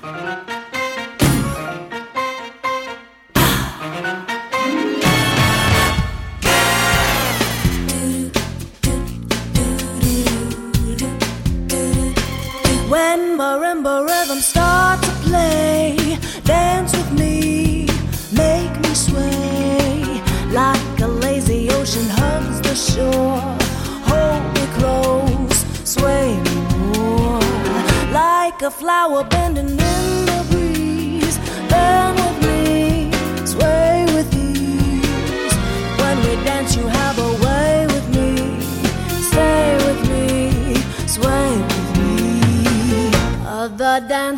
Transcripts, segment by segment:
When marimba rhythm start to play, dance with me, make me sway like a lazy ocean hugs the shore. Hold me close, sway me more like a flower bending. New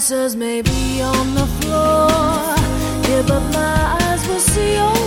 answers may be on the floor. Yeah, but my eyes will see your.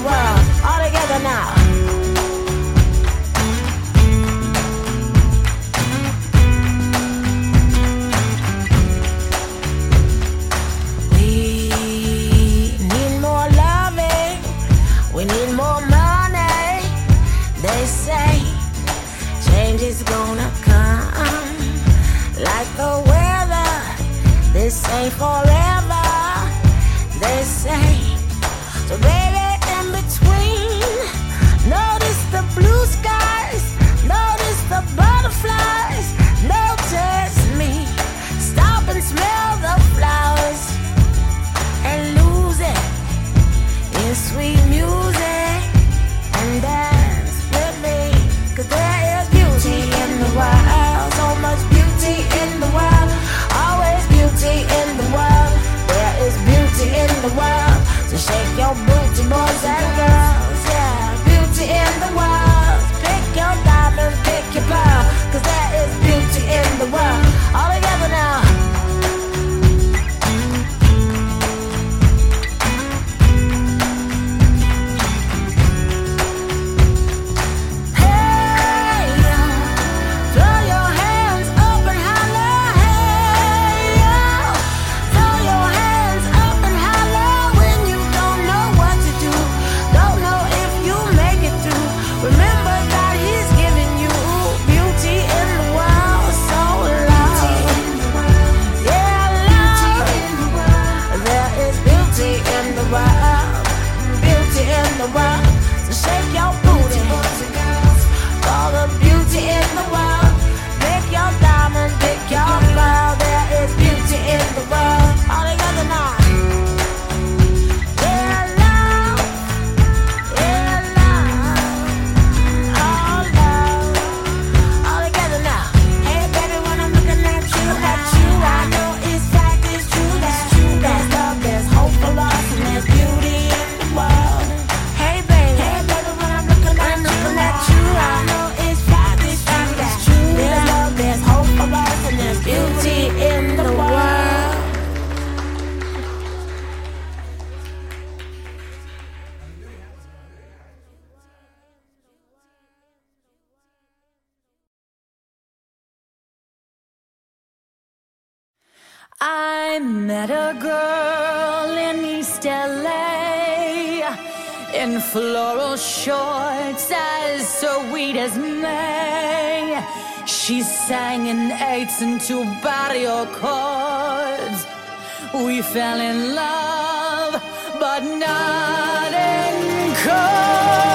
All together now. I met a girl in East LA in floral shorts as sweet as May. She sang in eights and two barrio chords. We fell in love, but not in code.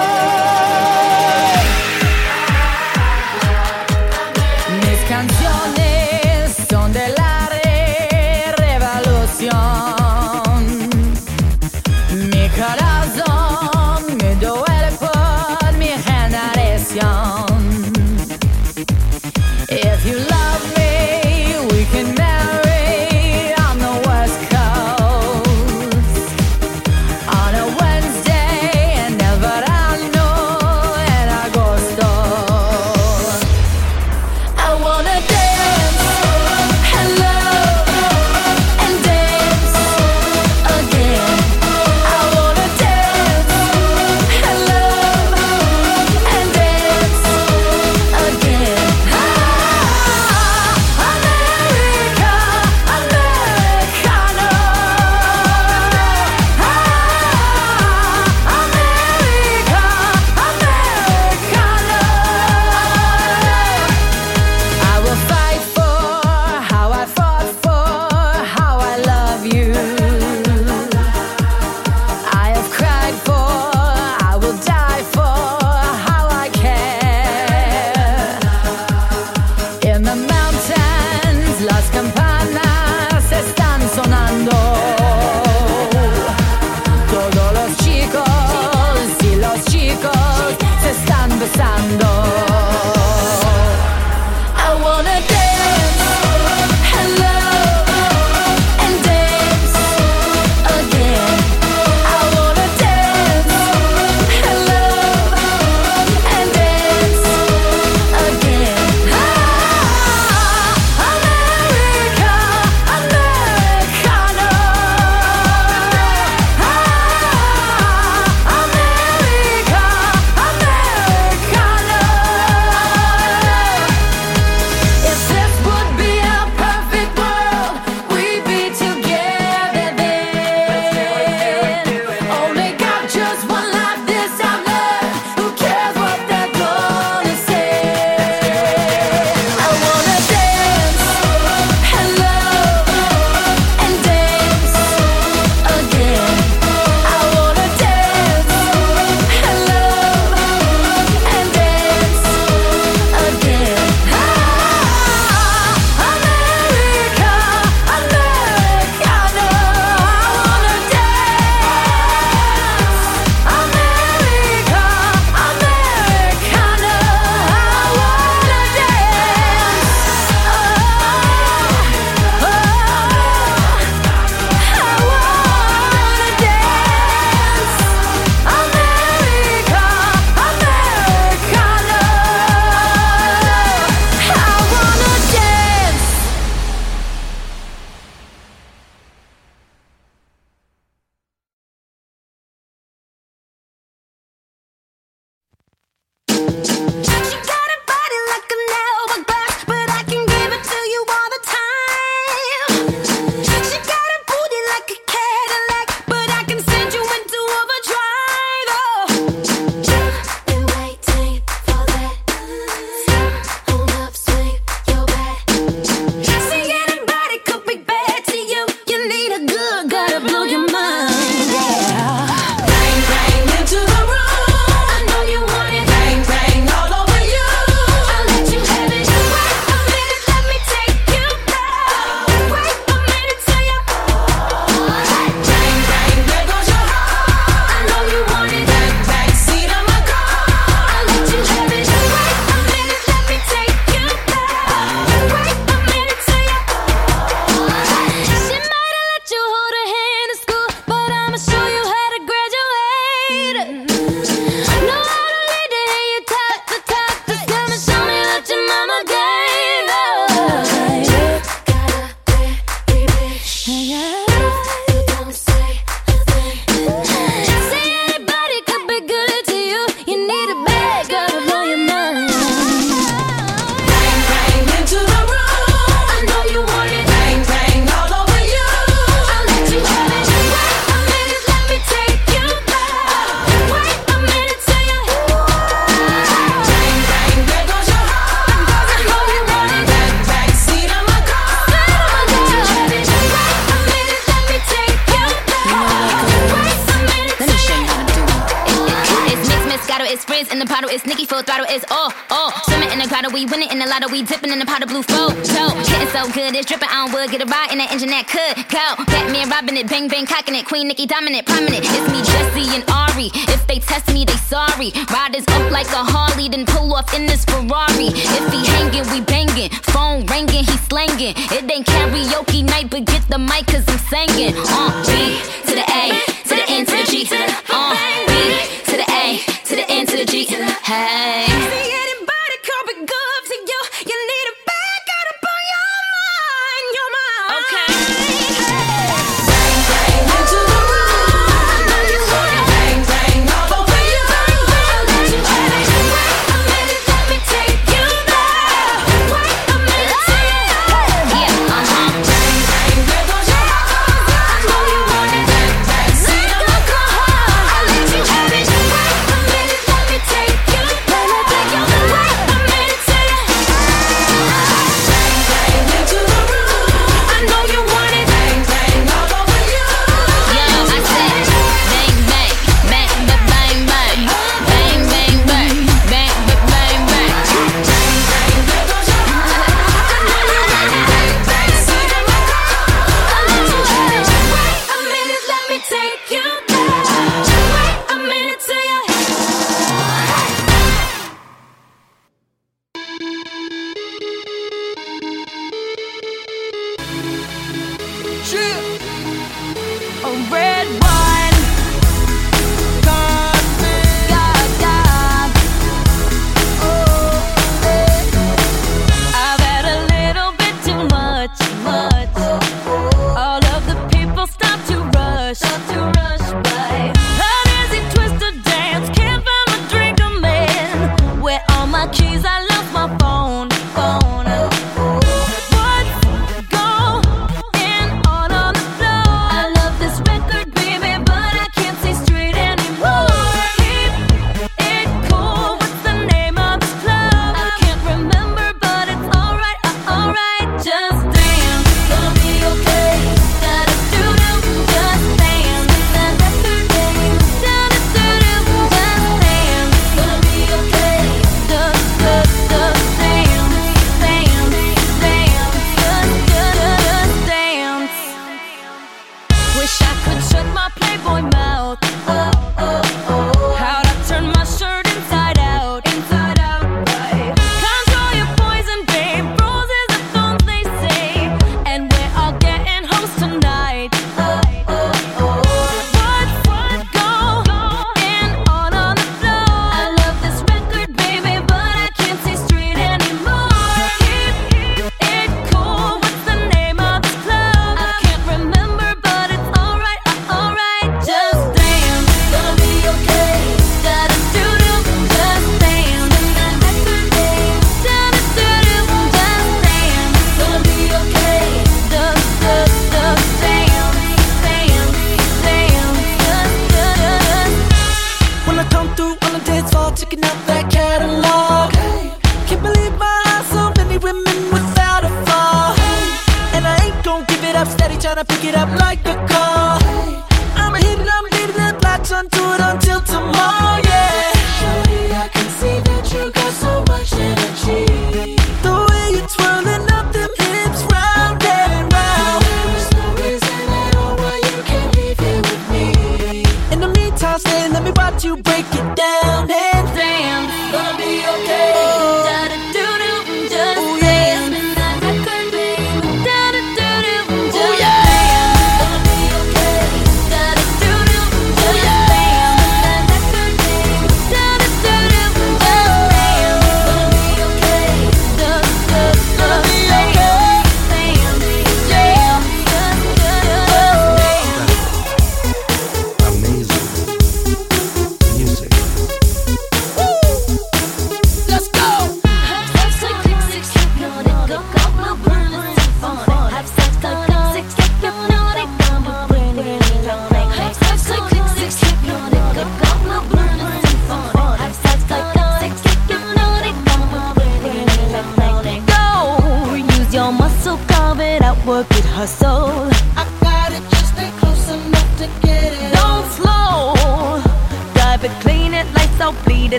Dominant, prominent. It's me, Jessie and Ari. If they test me, they sorry. Riders up like a Harley, then pull off in this Ferrari. If he hanging, we banging. Phone ringing, he slanging. It ain't karaoke night, but get the mic, cause I'm singing. Uh, B Shit. A red wine.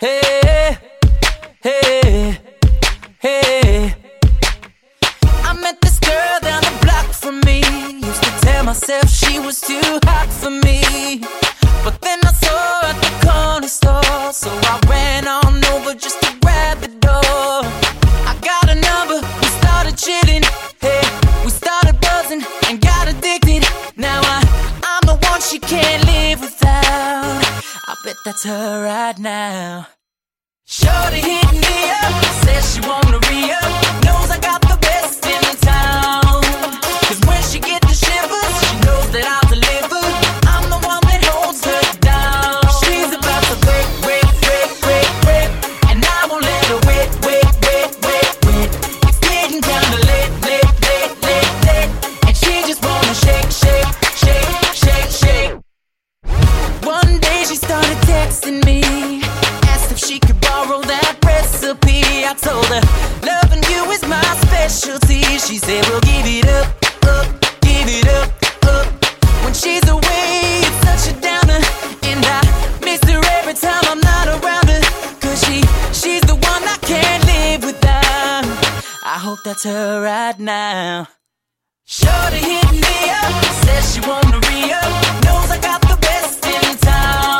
Hey, hey, hey. I met this girl down the block from me. Used to tell myself she was too hot for me. But then I saw her at the corner store. So I ran on over just to grab the door. I got a number, we started chilling. Hey, we started buzzing and got addicted. Now I, I'm the one she can't live without. I bet that's her party here. hope that's her right now. Shorty hit me up, says she wanna re-up, knows I got the best in town.